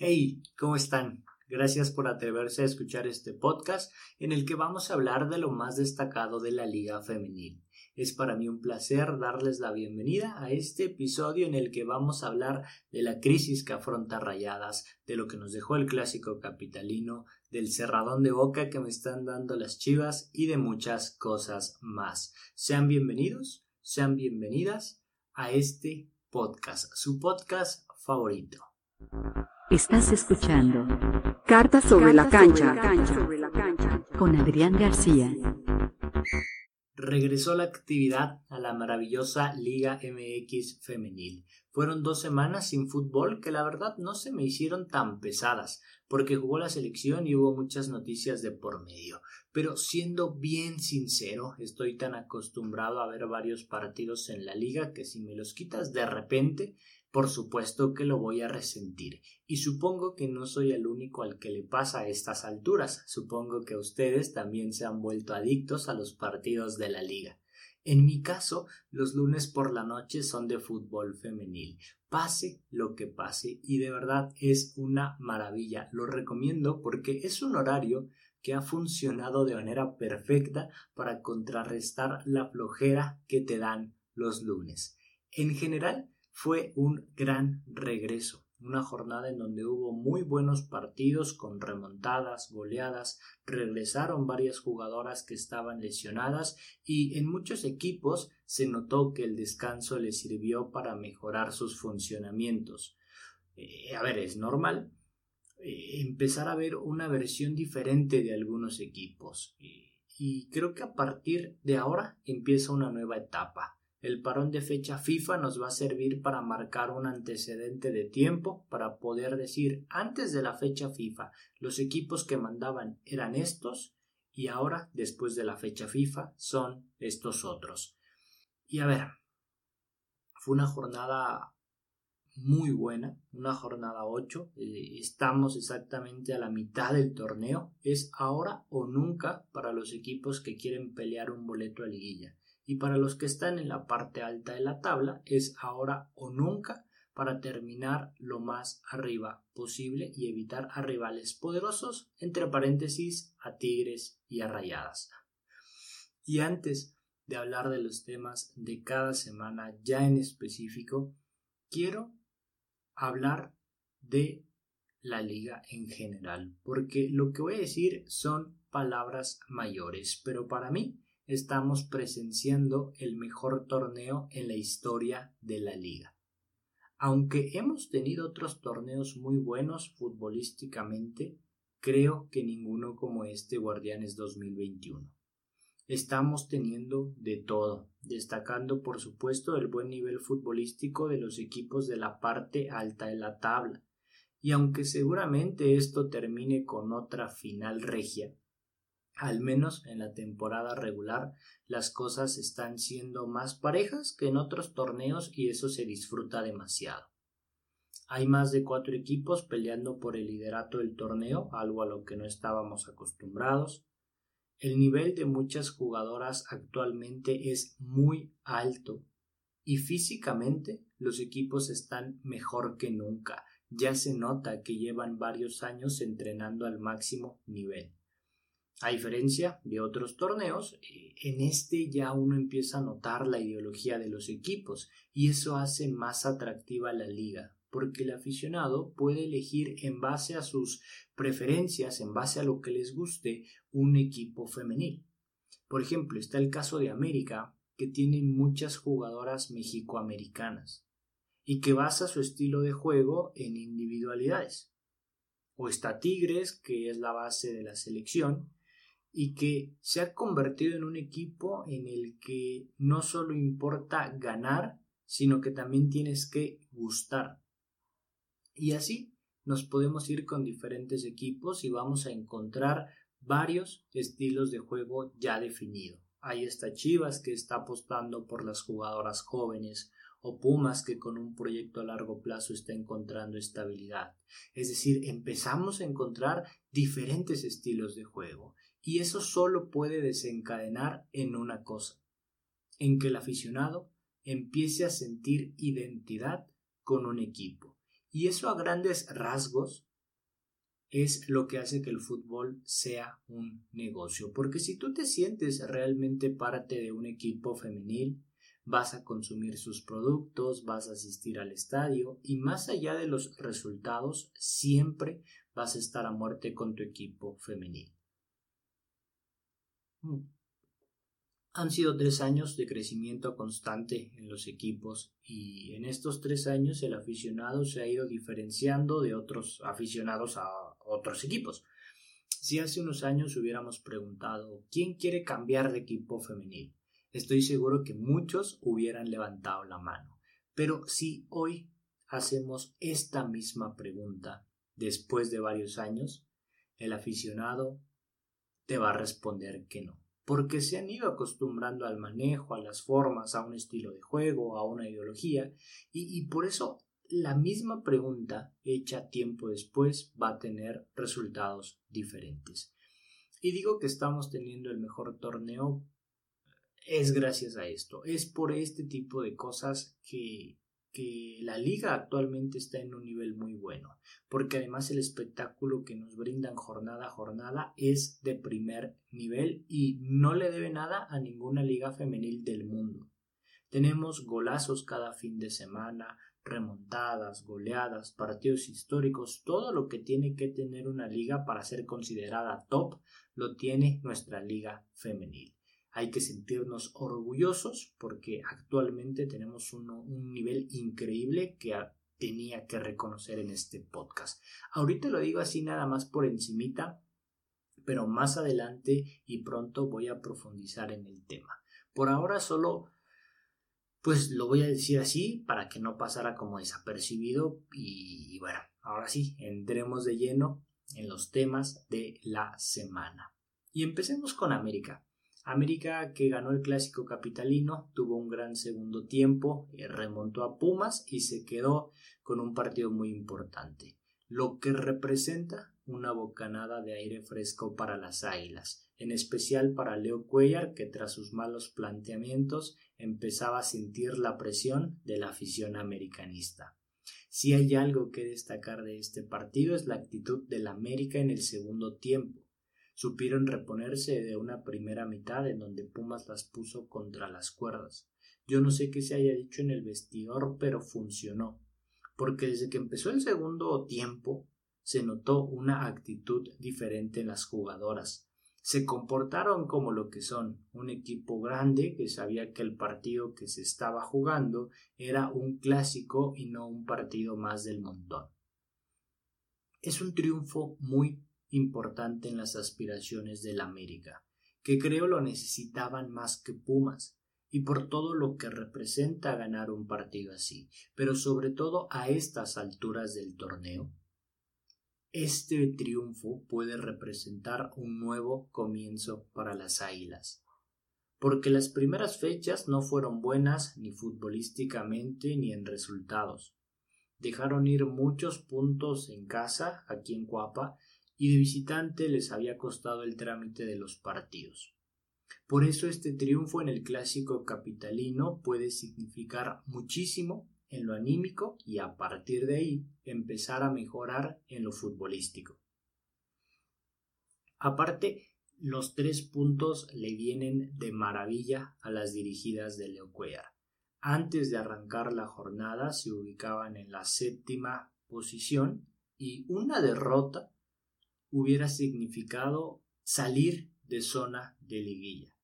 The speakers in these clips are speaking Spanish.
Hey, ¿cómo están? Gracias por atreverse a escuchar este podcast en el que vamos a hablar de lo más destacado de la Liga Femenil. Es para mí un placer darles la bienvenida a este episodio en el que vamos a hablar de la crisis que afronta Rayadas, de lo que nos dejó el clásico capitalino, del cerradón de boca que me están dando las chivas y de muchas cosas más. Sean bienvenidos, sean bienvenidas a este podcast, su podcast favorito. Estás escuchando Cartas sobre, la, cancha, con Adrián García. Regresó la actividad a la maravillosa Liga MX femenil. Fueron dos semanas sin fútbol que la verdad no se me hicieron tan pesadas, porque jugó la selección y hubo muchas noticias de por medio. Pero siendo bien sincero, estoy tan acostumbrado a ver varios partidos en la liga que si me los quitas de repente, por supuesto que lo voy a resentir. Y supongo que no soy el único al que le pasa a estas alturas. Supongo que ustedes también se han vuelto adictos a los partidos de la liga. En mi caso, los lunes por la noche son de fútbol femenil. Pase lo que pase y de verdad es una maravilla. Lo recomiendo porque es un horario que ha funcionado de manera perfecta para contrarrestar la flojera que te dan los lunes. En general, fue un gran regreso, una jornada en donde hubo muy buenos partidos con remontadas, goleadas, regresaron varias jugadoras que estaban lesionadas y en muchos equipos se notó que el descanso les sirvió para mejorar sus funcionamientos. Eh, a ver, es normal eh, empezar a ver una versión diferente de algunos equipos y creo que a partir de ahora empieza una nueva etapa el parón de fecha FIFA nos va a servir para marcar un antecedente de tiempo para poder decir antes de la fecha FIFA los equipos que mandaban eran estos y ahora después de la fecha FIFA son estos otros. Y a ver, fue una jornada muy buena, una jornada 8, eh, estamos exactamente a la mitad del torneo, es ahora o nunca para los equipos que quieren pelear un boleto a liguilla y para los que están en la parte alta de la tabla es ahora o nunca para terminar lo más arriba posible y evitar a rivales poderosos, entre paréntesis, a Tigres y a Rayadas. Y antes de hablar de los temas de cada semana ya en específico, quiero hablar de la liga en general, porque lo que voy a decir son palabras mayores, pero para mí estamos presenciando el mejor torneo en la historia de la liga. Aunque hemos tenido otros torneos muy buenos futbolísticamente, creo que ninguno como este Guardianes 2021. Estamos teniendo de todo, destacando por supuesto el buen nivel futbolístico de los equipos de la parte alta de la tabla. Y aunque seguramente esto termine con otra final regia, al menos en la temporada regular las cosas están siendo más parejas que en otros torneos y eso se disfruta demasiado. Hay más de cuatro equipos peleando por el liderato del torneo, algo a lo que no estábamos acostumbrados. El nivel de muchas jugadoras actualmente es muy alto y físicamente los equipos están mejor que nunca. Ya se nota que llevan varios años entrenando al máximo nivel. A diferencia de otros torneos, eh, en este ya uno empieza a notar la ideología de los equipos y eso hace más atractiva la liga, porque el aficionado puede elegir en base a sus preferencias, en base a lo que les guste, un equipo femenil. Por ejemplo, está el caso de América, que tiene muchas jugadoras mexicoamericanas y que basa su estilo de juego en individualidades. O está Tigres, que es la base de la selección, y que se ha convertido en un equipo en el que no solo importa ganar, sino que también tienes que gustar. Y así nos podemos ir con diferentes equipos y vamos a encontrar varios estilos de juego ya definido. Ahí está Chivas que está apostando por las jugadoras jóvenes o Pumas que con un proyecto a largo plazo está encontrando estabilidad. Es decir, empezamos a encontrar diferentes estilos de juego y eso solo puede desencadenar en una cosa, en que el aficionado empiece a sentir identidad con un equipo. Y eso a grandes rasgos es lo que hace que el fútbol sea un negocio. Porque si tú te sientes realmente parte de un equipo femenil, vas a consumir sus productos, vas a asistir al estadio y más allá de los resultados, siempre vas a estar a muerte con tu equipo femenil. Han sido tres años de crecimiento constante en los equipos y en estos tres años el aficionado se ha ido diferenciando de otros aficionados a otros equipos. Si hace unos años hubiéramos preguntado ¿quién quiere cambiar de equipo femenil? Estoy seguro que muchos hubieran levantado la mano. Pero si hoy hacemos esta misma pregunta después de varios años, el aficionado te va a responder que no porque se han ido acostumbrando al manejo, a las formas, a un estilo de juego, a una ideología, y, por eso la misma pregunta hecha tiempo después va a tener resultados diferentes. Y digo que estamos teniendo el mejor torneo es gracias a esto, es por este tipo de cosas que que la liga actualmente está en un nivel muy bueno, porque además el espectáculo que nos brindan jornada a jornada es de primer nivel y no le debe nada a ninguna liga femenil del mundo. Tenemos golazos cada fin de semana, remontadas, goleadas, partidos históricos, todo lo que tiene que tener una liga para ser considerada top lo tiene nuestra liga femenil hay que sentirnos orgullosos porque actualmente tenemos un, nivel increíble que tenía que reconocer en este podcast. Ahorita lo digo así nada más por encimita, pero más adelante y pronto voy a profundizar en el tema. Por ahora solo pues lo voy a decir así para que no pasara como desapercibido y bueno, ahora sí, entremos de lleno en los temas de la semana. Y empecemos con América. América, que ganó el clásico capitalino, tuvo un gran segundo tiempo, eh, remontó a Pumas y se quedó con un partido muy importante, lo que representa una bocanada de aire fresco para las águilas, en especial para Leo Cuellar, que tras sus malos planteamientos empezaba a sentir la presión de la afición americanista. Si hay algo que destacar de este partido es la actitud del América en el segundo tiempo supieron reponerse de una primera mitad en donde Pumas las puso contra las cuerdas. Yo no sé qué se haya dicho en el vestidor, pero funcionó, porque desde que empezó el segundo tiempo se notó una actitud diferente en las jugadoras. Se comportaron como lo que son, un equipo grande que sabía que el partido que se estaba jugando era un clásico y no un partido más del montón. Es un triunfo muy importante en las aspiraciones del América, que creo lo necesitaban más que Pumas, y por todo lo que representa ganar un partido así, pero sobre todo a estas alturas del torneo. Este triunfo puede representar un nuevo comienzo para las Águilas, porque las primeras fechas no fueron buenas ni futbolísticamente ni en resultados. Dejaron ir muchos puntos en casa, aquí en Cuapa, y de visitante les había costado el trámite de los partidos. Por eso este triunfo en el clásico capitalino puede significar muchísimo en lo anímico y a partir de ahí empezar a mejorar en lo futbolístico. Aparte, los tres puntos le vienen de maravilla a las dirigidas de Leo. Antes de arrancar la jornada se ubicaban en la séptima posición y una derrota hubiera significado salir de zona de liguilla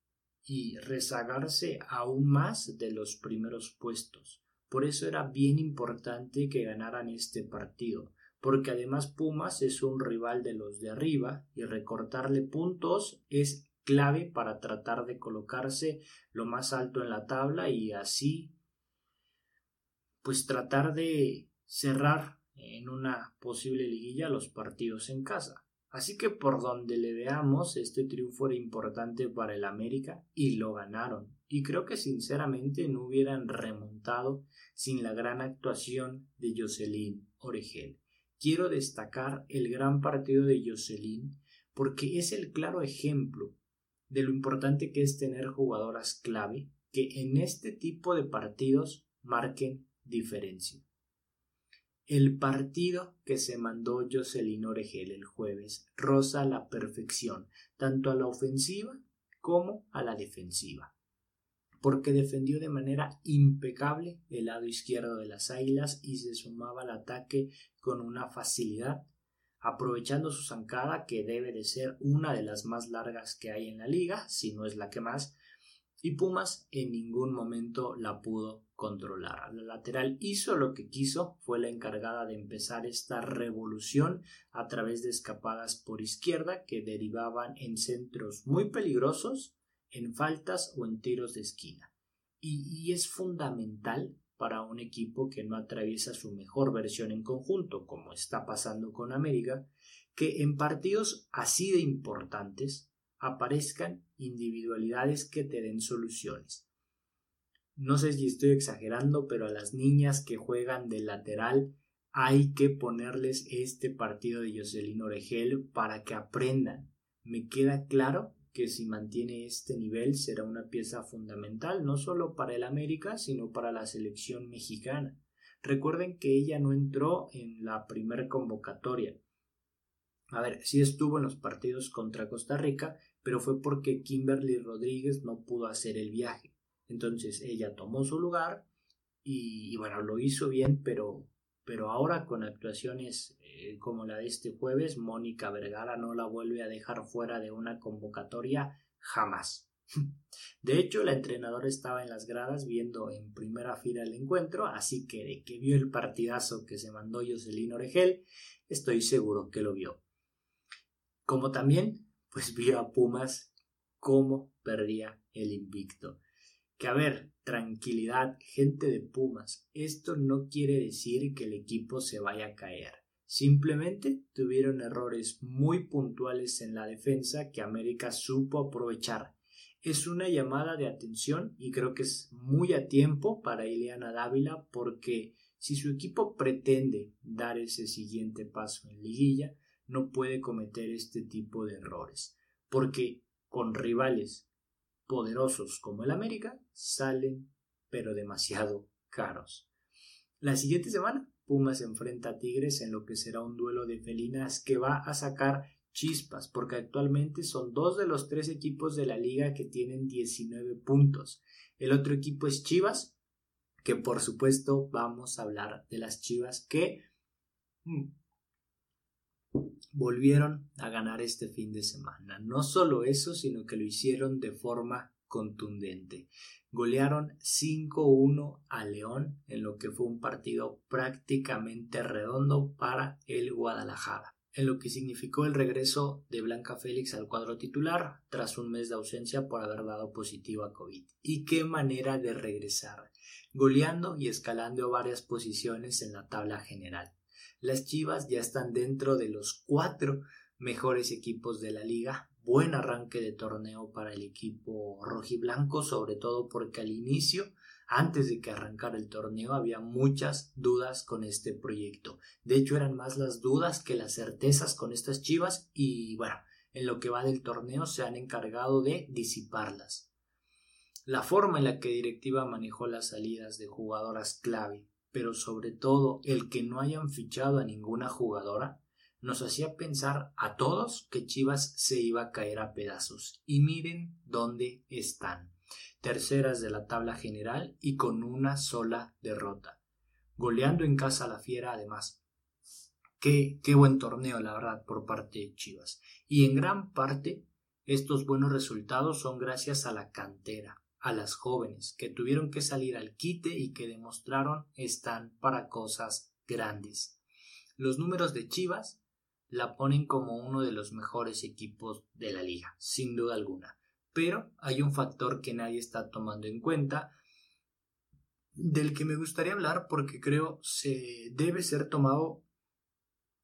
y rezagarse aún más de los primeros puestos. Por eso era bien importante que ganaran este partido, porque además Pumas es un rival de los de arriba y recortarle puntos es clave para tratar de colocarse lo más alto en la tabla y así pues tratar de cerrar en una posible liguilla los partidos en casa. Así que por donde le veamos, este triunfo era importante para el América y lo ganaron. Y creo que sinceramente no hubieran remontado sin la gran actuación de Jocelyn Oregel. Quiero destacar el gran partido de Jocelyn porque es el claro ejemplo de lo importante que es tener jugadoras clave que en este tipo de partidos marquen diferencia. El partido que se mandó Jocelyn Oregel el jueves roza la perfección, tanto a la ofensiva como a la defensiva, porque defendió de manera impecable el lado izquierdo de las Águilas y se sumaba al ataque con una facilidad, aprovechando su zancada que debe de ser una de las más largas que hay en la liga, si no es la que más, y Pumas en ningún momento la pudo controlar. La lateral hizo lo que quiso, fue la encargada de empezar esta revolución a través de escapadas por izquierda que derivaban en centros muy peligrosos, en faltas o en tiros de esquina. Y, y es fundamental para un equipo que no atraviesa su mejor versión en conjunto, como está pasando con América, que en partidos así de importantes aparezcan individualidades que te den soluciones. No sé si estoy exagerando, pero a las niñas que juegan de lateral hay que ponerles este partido de Jocelyn Oregel para que aprendan. Me queda claro que si mantiene este nivel será una pieza fundamental no solo para el América, sino para la selección mexicana. Recuerden que ella no entró en la primera convocatoria. A ver, sí estuvo en los partidos contra Costa Rica, pero fue porque Kimberly Rodríguez no pudo hacer el viaje. Entonces ella tomó su lugar y, bueno, lo hizo bien, pero, pero ahora con actuaciones eh, como la de este jueves, Mónica Vergara no la vuelve a dejar fuera de una convocatoria jamás. De hecho, la entrenadora estaba en las gradas viendo en primera fila el encuentro, así que de que vio el partidazo que se mandó Jocelyn Oregel, estoy seguro que lo vio. Como también pues vio a Pumas cómo perdía el invicto. Que a ver, tranquilidad, gente de Pumas, esto no quiere decir que el equipo se vaya a caer. Simplemente tuvieron errores muy puntuales en la defensa que América supo aprovechar. Es una llamada de atención y creo que es muy a tiempo para Ileana Dávila porque si su equipo pretende dar ese siguiente paso en liguilla, no puede cometer este tipo de errores, porque con rivales poderosos como el América salen pero demasiado caros. La siguiente semana Pumas enfrenta a Tigres en lo que será un duelo de felinas que va a sacar chispas, porque actualmente son dos de los tres equipos de la liga que tienen 19 puntos. El otro equipo es Chivas, que por supuesto vamos a hablar de las Chivas que mm, volvieron a ganar este fin de semana. No solo eso, sino que lo hicieron de forma contundente. Golearon 5-1 a León en lo que fue un partido prácticamente redondo para el Guadalajara, en lo que significó el regreso de Blanca Félix al cuadro titular tras un mes de ausencia por haber dado positivo a COVID. Y qué manera de regresar, goleando y escalando varias posiciones en la tabla general. Las Chivas ya están dentro de los cuatro mejores equipos de la liga. Buen arranque de torneo para el equipo rojiblanco, sobre todo porque al inicio, antes de que arrancara el torneo, había muchas dudas con este proyecto. De hecho, eran más las dudas que las certezas con estas Chivas y bueno, en lo que va del torneo se han encargado de disiparlas. La forma en la que Directiva manejó las salidas de jugadoras clave pero sobre todo el que no hayan fichado a ninguna jugadora, nos hacía pensar a todos que Chivas se iba a caer a pedazos. Y miren dónde están. Terceras de la tabla general y con una sola derrota. Goleando en casa a la fiera además. Qué, qué buen torneo, la verdad, por parte de Chivas. Y en gran parte estos buenos resultados son gracias a la cantera, a las jóvenes que tuvieron que salir al quite y que demostraron están para cosas grandes. Los números de Chivas la ponen como uno de los mejores equipos de la liga, sin duda alguna. Pero hay un factor que nadie está tomando en cuenta, del que me gustaría hablar porque creo se debe ser tomado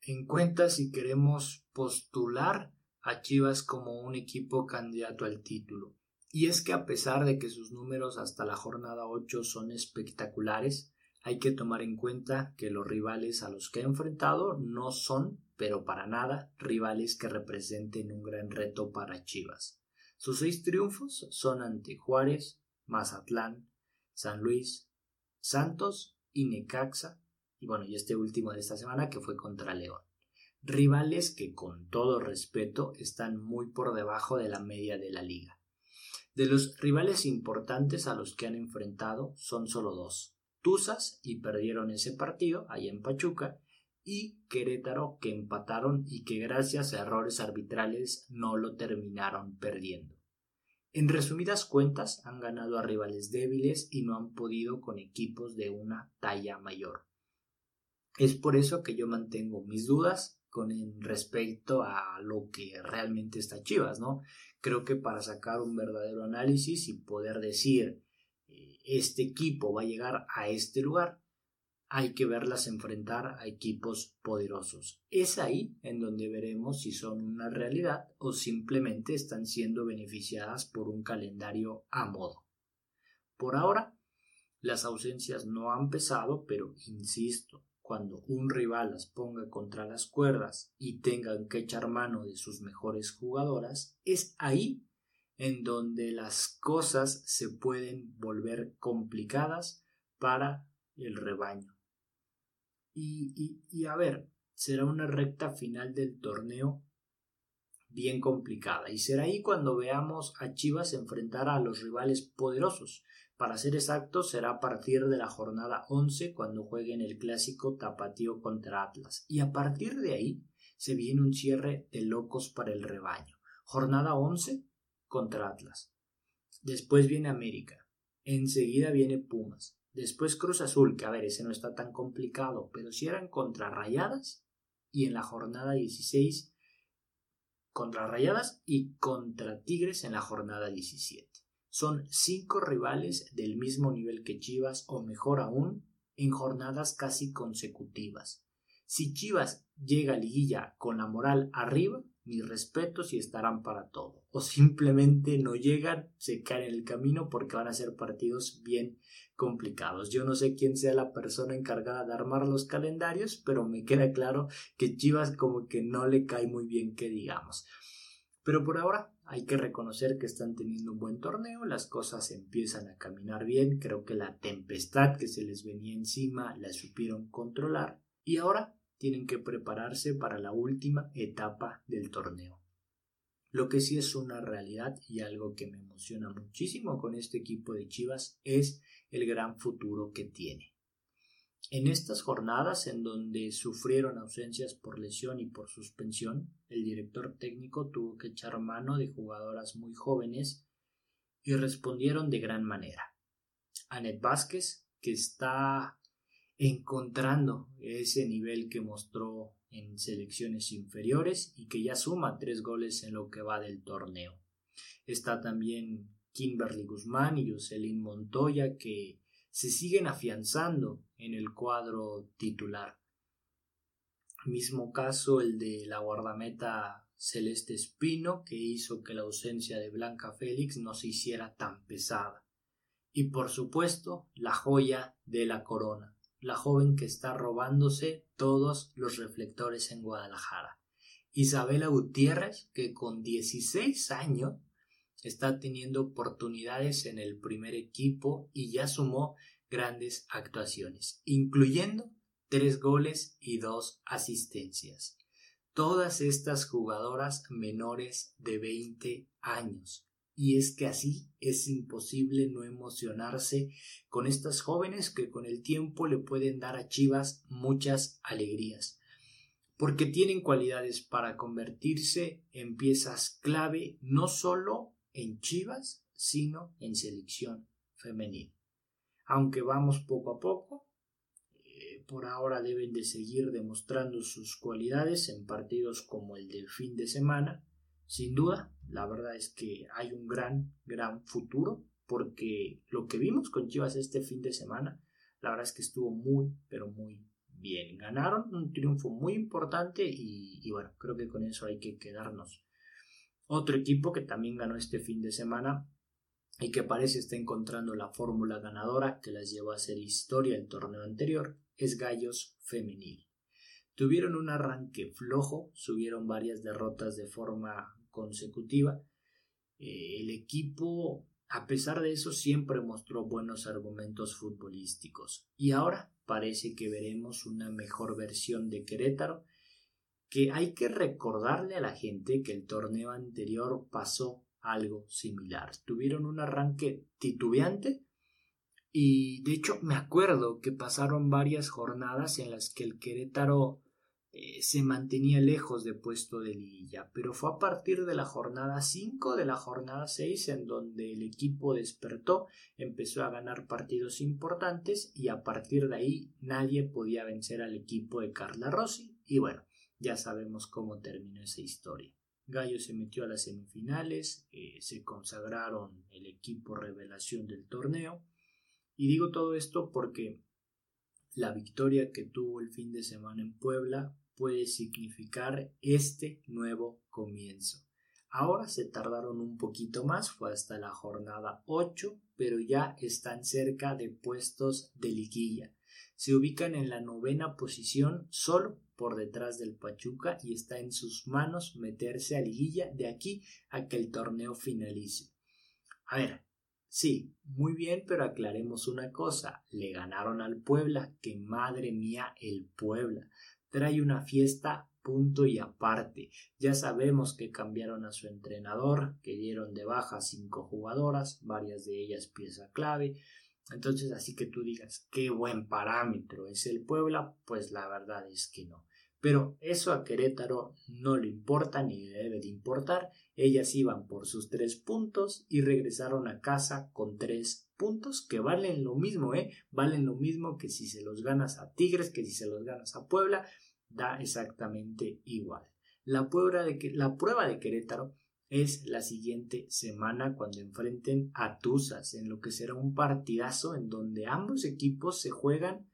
en cuenta si queremos postular a Chivas como un equipo candidato al título. Y es que a pesar de que sus números hasta la jornada 8 son espectaculares, hay que tomar en cuenta que los rivales a los que ha enfrentado no son, pero para nada, rivales que representen un gran reto para Chivas. Sus seis triunfos son ante Juárez, Mazatlán, San Luis, Santos y Necaxa, y bueno, y este último de esta semana que fue contra León. Rivales que con todo respeto están muy por debajo de la media de la liga. De los rivales importantes a los que han enfrentado son solo dos, Tuzas y perdieron ese partido ahí en Pachuca y Querétaro que empataron y que gracias a errores arbitrales no lo terminaron perdiendo. En resumidas cuentas, han ganado a rivales débiles y no han podido con equipos de una talla mayor. Es por eso que yo mantengo mis dudas con respecto a lo que realmente está Chivas, ¿no? Creo que para sacar un verdadero análisis y poder decir eh, este equipo va a llegar a este lugar, hay que verlas enfrentar a equipos poderosos. Es ahí en donde veremos si son una realidad o simplemente están siendo beneficiadas por un calendario a modo. Por ahora, las ausencias no han pesado, pero insisto, cuando un rival las ponga contra las cuerdas y tengan que echar mano de sus mejores jugadoras, es ahí en donde las cosas se pueden volver complicadas para el rebaño. Y, a ver, será una recta final del torneo bien complicada. Y será ahí cuando veamos a Chivas enfrentar a los rivales poderosos. Para ser exactos, será a partir de la jornada 11 cuando jueguen el clásico tapatío contra Atlas. Y a partir de ahí se viene un cierre de locos para el rebaño. Jornada 11 contra Atlas. Después viene América. Enseguida viene Pumas. Después Cruz Azul, que a ver, ese no está tan complicado, pero si eran contra Rayadas y en la jornada 16 contra Rayadas y contra Tigres en la jornada 17. Son cinco rivales del mismo nivel que Chivas o mejor aún en jornadas casi consecutivas. Si Chivas llega a liguilla con la moral arriba, mis respetos y estarán para todo. O simplemente no llegan, se caen en el camino porque van a ser partidos bien complicados. Yo no sé quién sea la persona encargada de armar los calendarios, pero me queda claro que Chivas como que no le cae muy bien que digamos. Pero por ahora hay que reconocer que están teniendo un buen torneo, las cosas empiezan a caminar bien, creo que la tempestad que se les venía encima la supieron controlar y ahora tienen que prepararse para la última etapa del torneo. Lo que sí es una realidad y algo que me emociona muchísimo con este equipo de Chivas es el gran futuro que tiene. En estas jornadas en donde sufrieron ausencias por lesión y por suspensión, el director técnico tuvo que echar mano de jugadoras muy jóvenes y respondieron de gran manera. Anet Vázquez, que está encontrando ese nivel que mostró en selecciones inferiores y que ya suma tres goles en lo que va del torneo. Está también Kimberly Guzmán y Jocelyn Montoya que se siguen afianzando en el cuadro titular. Mismo caso el de la guardameta Celeste Espino que hizo que la ausencia de Blanca Félix no se hiciera tan pesada. Y por supuesto la joya de la corona, la joven que está robándose todos los reflectores en Guadalajara. Isabela Gutiérrez, que con 16 años está teniendo oportunidades en el primer equipo y ya sumó grandes actuaciones, incluyendo tres goles y dos asistencias. Todas estas jugadoras menores de 20 años. Y es que así es imposible no emocionarse con estas jóvenes que con el tiempo le pueden dar a Chivas muchas alegrías, porque tienen cualidades para convertirse en piezas clave no solo en Chivas, sino en selección femenil. Aunque vamos poco a poco, eh, por ahora deben de seguir demostrando sus cualidades en partidos como el del fin de semana. Sin duda, la verdad es que hay un gran, gran futuro, porque lo que vimos con Chivas este fin de semana, la verdad es que estuvo muy, pero muy bien. Ganaron un triunfo muy importante y, y bueno, creo que con eso hay que quedarnos otro equipo que también ganó este fin de semana y que parece estar encontrando la fórmula ganadora que las llevó a hacer historia el torneo anterior es Gallos Femenil. Tuvieron un arranque flojo, subieron varias derrotas de forma consecutiva. Eh, el equipo, a pesar de eso, siempre mostró buenos argumentos futbolísticos. Y ahora parece que veremos una mejor versión de Querétaro, que hay que recordarle a la gente que el torneo anterior pasó algo similar. Tuvieron un arranque titubeante y de hecho me acuerdo que pasaron varias jornadas en las que el Querétaro eh, se mantenía lejos de puesto de liguilla, pero fue a partir de la jornada 5, de la jornada 6, en donde el equipo despertó, empezó a ganar partidos importantes y a partir de ahí nadie podía vencer al equipo de Carla Rossi y bueno, ya sabemos cómo terminó esa historia. Gallo se metió a las semifinales, eh, se consagraron el equipo revelación del torneo y digo todo esto porque la victoria que tuvo el fin de semana en Puebla puede significar este nuevo comienzo. Ahora se tardaron un poquito más, fue hasta la jornada 8, pero ya están cerca de puestos de liguilla. Se ubican en la novena posición solo por detrás del Pachuca y está en sus manos meterse a liguilla de aquí a que el torneo finalice. A ver, sí, muy bien, pero aclaremos una cosa, le ganaron al Puebla, que madre mía el Puebla trae una fiesta punto y aparte. Ya sabemos que cambiaron a su entrenador, que dieron de baja cinco jugadoras, varias de ellas pieza clave. Entonces, así que tú digas, qué buen parámetro es el Puebla, pues la verdad es que no. Pero eso a Querétaro no le importa ni le debe de importar. Ellas iban por sus tres puntos y regresaron a casa con tres puntos que valen lo mismo, ¿eh? Valen lo mismo que si se los ganas a Tigres, que si se los ganas a Puebla, da exactamente igual. La prueba de, la prueba de Querétaro es la siguiente semana cuando enfrenten a Tuzas, en lo que será un partidazo en donde ambos equipos se juegan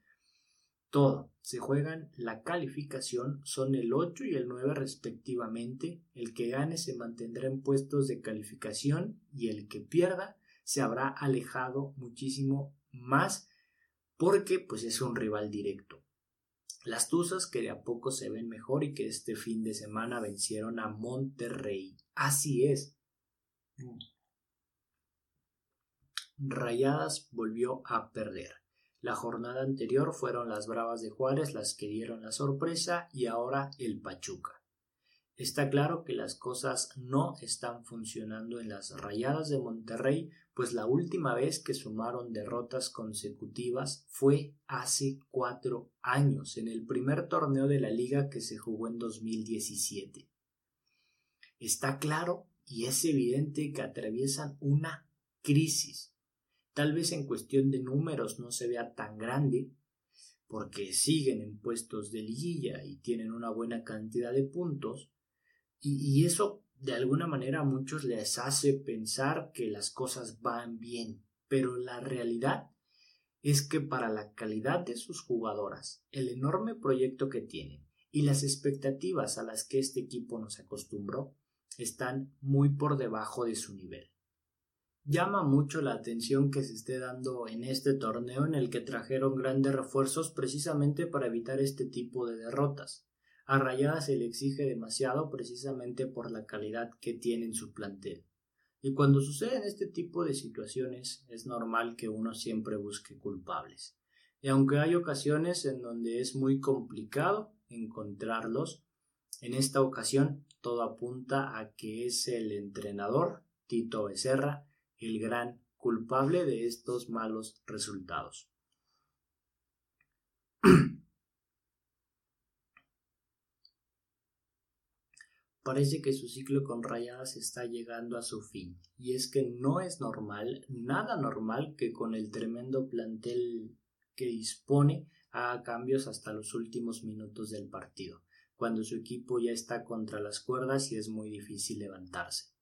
todo. Se juegan la calificación, son el 8 y el 9 respectivamente. El que gane se mantendrá en puestos de calificación y el que pierda se habrá alejado muchísimo más porque pues es un rival directo. Las Tuzas que de a poco se ven mejor y que este fin de semana vencieron a Monterrey. Así es. Rayadas volvió a perder. La jornada anterior fueron las Bravas de Juárez las que dieron la sorpresa y ahora el Pachuca. Está claro que las cosas no están funcionando en las Rayadas de Monterrey, pues la última vez que sumaron derrotas consecutivas fue hace cuatro años, en el primer torneo de la liga que se jugó en 2017. Está claro y es evidente que atraviesan una crisis Tal vez en cuestión de números no se vea tan grande, porque siguen en puestos de liguilla y tienen una buena cantidad de puntos, y, eso de alguna manera a muchos les hace pensar que las cosas van bien, pero la realidad es que para la calidad de sus jugadoras, el enorme proyecto que tienen y las expectativas a las que este equipo nos acostumbró, están muy por debajo de su nivel. Llama mucho la atención que se esté dando en este torneo en el que trajeron grandes refuerzos precisamente para evitar este tipo de derrotas. A Rayada se le exige demasiado precisamente por la calidad que tiene en su plantel. Y cuando suceden este tipo de situaciones es normal que uno siempre busque culpables. Y aunque hay ocasiones en donde es muy complicado encontrarlos, en esta ocasión todo apunta a que es el entrenador, Tito Becerra, el gran culpable de estos malos resultados. Parece que su ciclo con rayadas está llegando a su fin, y es que no es normal, nada normal, que con el tremendo plantel que dispone haga cambios hasta los últimos minutos del partido, cuando su equipo ya está contra las cuerdas y es muy difícil levantarse.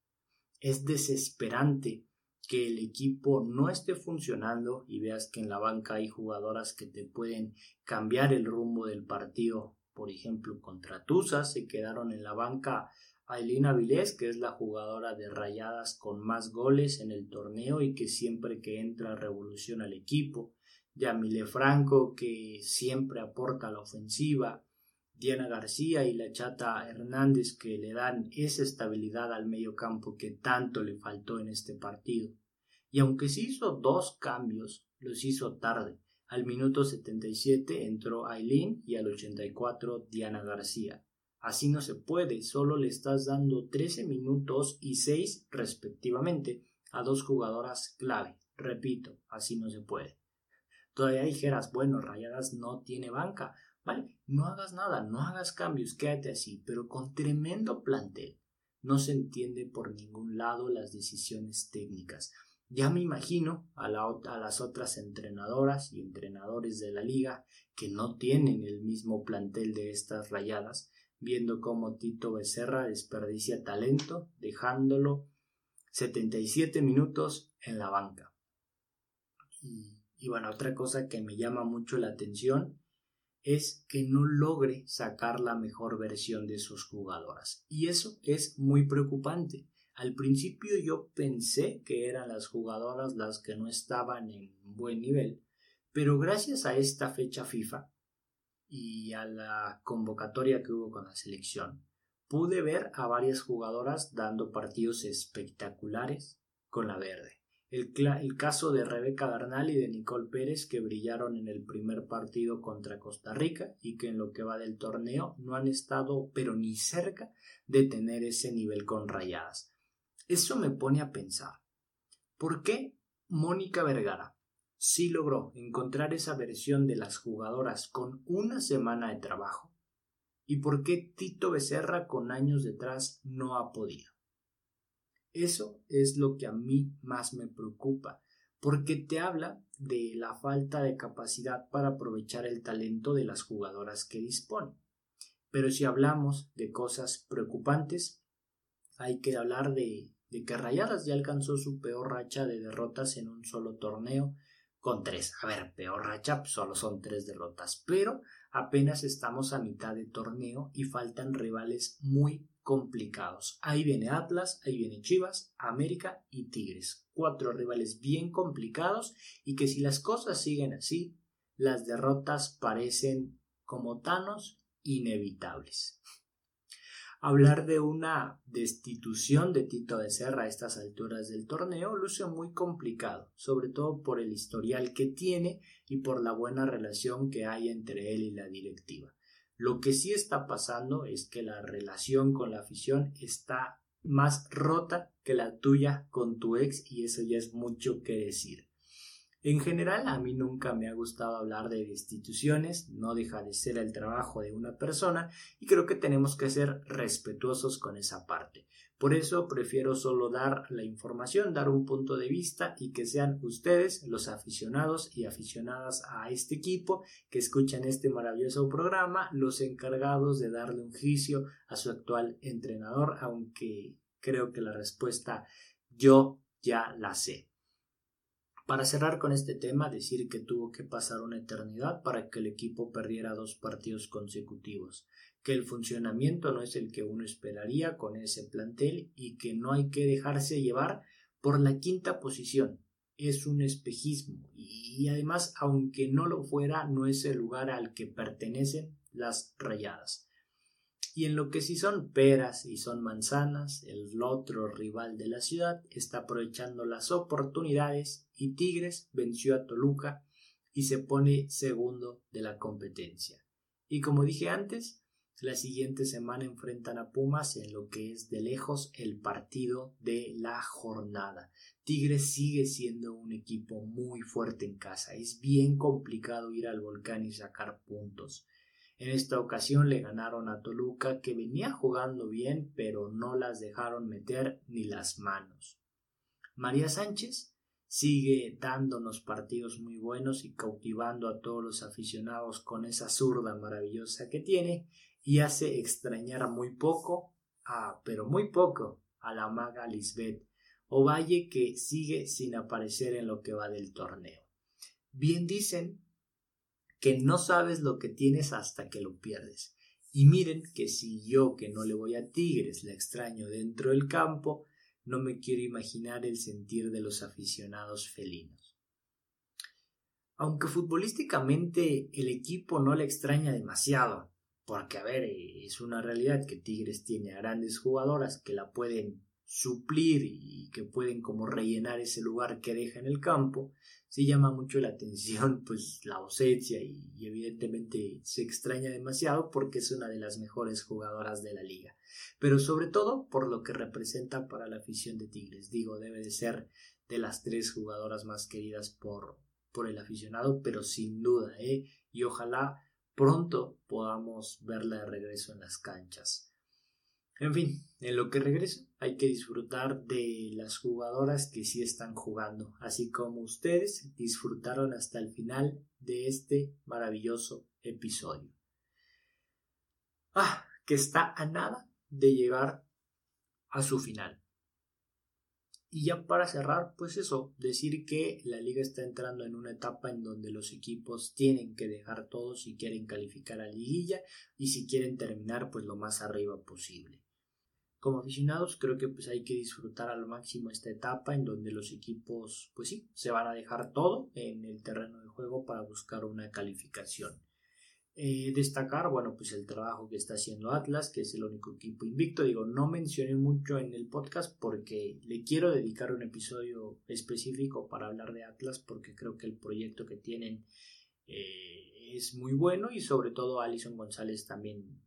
Es desesperante que el equipo no esté funcionando y veas que en la banca hay jugadoras que te pueden cambiar el rumbo del partido. Por ejemplo, contra Tusa se quedaron en la banca Ailina Vilés, que es la jugadora de rayadas con más goles en el torneo y que siempre que entra revoluciona al equipo. Yamile Franco, que siempre aporta la ofensiva. Diana García y la Chata Hernández que le dan esa estabilidad al medio campo que tanto le faltó en este partido y aunque se hizo dos cambios, los hizo tarde. Al minuto 77 entró Aileen y al 84 Diana García. Así no se puede, solo le estás dando 13 minutos y 6 respectivamente a dos jugadoras clave. Repito, así no se puede. Todavía dijeras, bueno, Rayadas no tiene banca. Vale, no hagas nada, no hagas cambios, quédate así, pero con tremendo plantel. No se entiende por ningún lado las decisiones técnicas. Ya me imagino a, las otras entrenadoras y entrenadores de la liga que no tienen el mismo plantel de estas rayadas, viendo cómo Tito Becerra desperdicia talento, dejándolo 77 minutos en la banca. Y bueno, otra cosa que me llama mucho la atención es que no logre sacar la mejor versión de sus jugadoras. Y eso es muy preocupante. Al principio yo pensé que eran las jugadoras las que no estaban en buen nivel, pero gracias a esta fecha FIFA y a la convocatoria que hubo con la selección, pude ver a varias jugadoras dando partidos espectaculares con la verde. El, caso de Rebeca Bernal y de Nicole Pérez que brillaron en el primer partido contra Costa Rica y que en lo que va del torneo no han estado pero ni cerca de tener ese nivel con rayadas. Eso me pone a pensar. ¿Por qué Mónica Vergara sí logró encontrar esa versión de las jugadoras con una semana de trabajo? ¿Y por qué Tito Becerra con años detrás no ha podido? Eso es lo que a mí más me preocupa, porque te habla de la falta de capacidad para aprovechar el talento de las jugadoras que dispone. Pero si hablamos de cosas preocupantes, hay que hablar de, que Rayadas ya alcanzó su peor racha de derrotas en un solo torneo con tres. A ver, peor racha, pues, solo son tres derrotas, pero apenas estamos a mitad de torneo y faltan rivales muy complicados. Ahí viene Atlas, ahí viene Chivas, América y Tigres. Cuatro rivales bien complicados y que si las cosas siguen así, las derrotas parecen como Thanos inevitables. Hablar de una destitución de Tito de Serra a estas alturas del torneo luce muy complicado, sobre todo por el historial que tiene y por la buena relación que hay entre él y la directiva. Lo que sí está pasando es que la relación con la afición está más rota que la tuya con tu ex y eso ya es mucho que decir. En general, a mí nunca me ha gustado hablar de destituciones, no deja de ser el trabajo de una persona y creo que tenemos que ser respetuosos con esa parte. Por eso prefiero solo dar la información, dar un punto de vista y que sean ustedes, los aficionados y aficionadas a este equipo que escuchan este maravilloso programa, los encargados de darle un juicio a su actual entrenador, aunque creo que la respuesta yo ya la sé. Para cerrar con este tema, decir que tuvo que pasar una eternidad para que el equipo perdiera dos partidos consecutivos que el funcionamiento no es el que uno esperaría con ese plantel y que no hay que dejarse llevar por la quinta posición. Es un espejismo y además, aunque no lo fuera, no es el lugar al que pertenecen las rayadas. Y en lo que sí son peras y son manzanas, el otro rival de la ciudad está aprovechando las oportunidades y Tigres venció a Toluca y se pone segundo de la competencia. Y como dije antes, la siguiente semana enfrentan a Pumas en lo que es de lejos el partido de la jornada. Tigres sigue siendo un equipo muy fuerte en casa. Es bien complicado ir al volcán y sacar puntos. En esta ocasión le ganaron a Toluca que venía jugando bien pero no las dejaron meter ni las manos. María Sánchez sigue dándonos partidos muy buenos y cautivando a todos los aficionados con esa zurda maravillosa que tiene y hace extrañar muy poco, a, pero muy poco, a la maga Lisbeth Ovalle que sigue sin aparecer en lo que va del torneo. Bien dicen que no sabes lo que tienes hasta que lo pierdes. Y miren que si yo que no le voy a Tigres la extraño dentro del campo, no me quiero imaginar el sentir de los aficionados felinos. Aunque futbolísticamente el equipo no le extraña demasiado, porque, a ver, es una realidad que Tigres tiene a grandes jugadoras que la pueden suplir y que pueden como rellenar ese lugar que deja en el campo, sí llama mucho la atención pues la ausencia y, evidentemente se extraña demasiado porque es una de las mejores jugadoras de la liga, pero sobre todo por lo que representa para la afición de Tigres, digo, debe de ser de las tres jugadoras más queridas por, por el aficionado, pero sin duda, ¿eh? y ojalá pronto podamos verla de regreso en las canchas. En fin, en lo que regreso hay que disfrutar de las jugadoras que sí están jugando, así como ustedes disfrutaron hasta el final de este maravilloso episodio. Ah, que está a nada de llegar a su final. Y ya para cerrar, pues eso, decir que la liga está entrando en una etapa en donde los equipos tienen que dejar todo si quieren calificar a liguilla y si quieren terminar pues lo más arriba posible. Como aficionados creo que pues hay que disfrutar al máximo esta etapa en donde los equipos pues sí se van a dejar todo en el terreno de juego para buscar una calificación eh, destacar bueno pues el trabajo que está haciendo Atlas que es el único equipo invicto digo no mencioné mucho en el podcast porque le quiero dedicar un episodio específico para hablar de Atlas porque creo que el proyecto que tienen eh, es muy bueno y sobre todo Alison González también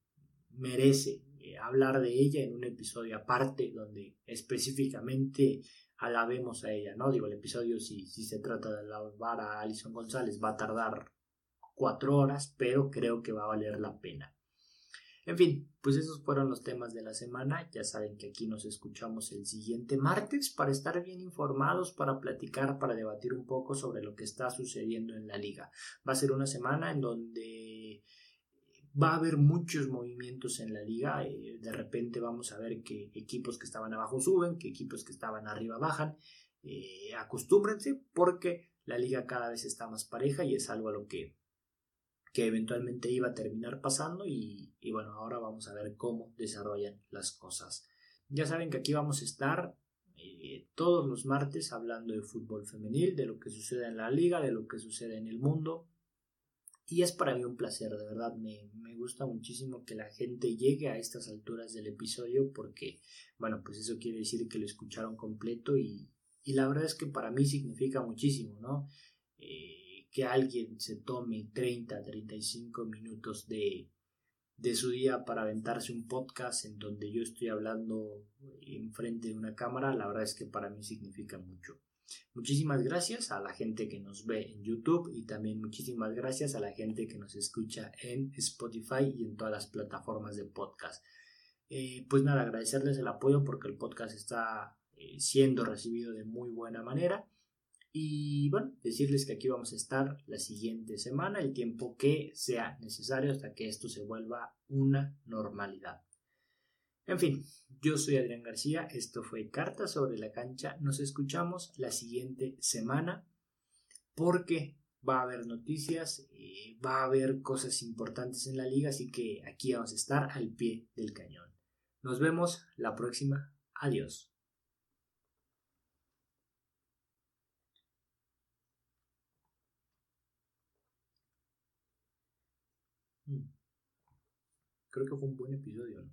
merece eh, hablar de ella en un episodio aparte donde específicamente alabemos a ella, ¿no? Digo, el episodio si, si se trata de alabar a Alison González va a tardar cuatro horas, pero creo que va a valer la pena. En fin, pues esos fueron los temas de la semana. Ya saben que aquí nos escuchamos el siguiente martes para estar bien informados, para platicar, para debatir un poco sobre lo que está sucediendo en la liga. Va a ser una semana en donde va a haber muchos movimientos en la liga. Eh, de repente vamos a ver que equipos que estaban abajo suben, que equipos que estaban arriba bajan. Eh, acostúmbrense porque la liga cada vez está más pareja y es algo a lo que, que eventualmente iba a terminar pasando y, bueno, ahora vamos a ver cómo desarrollan las cosas. Ya saben que aquí vamos a estar eh, todos los martes hablando de fútbol femenil, de lo que sucede en la liga, de lo que sucede en el mundo, y es para mí un placer, de verdad, me, me, gusta muchísimo que la gente llegue a estas alturas del episodio porque, bueno, pues eso quiere decir que lo escucharon completo y, y la verdad es que para mí significa muchísimo, ¿no? Eh, que alguien se tome 30, 35 minutos de, de su día para aventarse un podcast en donde yo estoy hablando enfrente de una cámara, la verdad es que para mí significa mucho. Muchísimas gracias a la gente que nos ve en YouTube y también muchísimas gracias a la gente que nos escucha en Spotify y en todas las plataformas de podcast. Eh, pues nada, agradecerles el apoyo porque el podcast está eh, siendo recibido de muy buena manera. Y bueno, decirles que aquí vamos a estar la siguiente semana, el tiempo que sea necesario hasta que esto se vuelva una normalidad. En fin, yo soy Adrián García, esto fue Carta sobre la cancha, nos escuchamos la siguiente semana porque va a haber noticias, eh, va a haber cosas importantes en la liga, así que aquí vamos a estar al pie del cañón. Nos vemos la próxima, adiós. Creo que fue un buen episodio.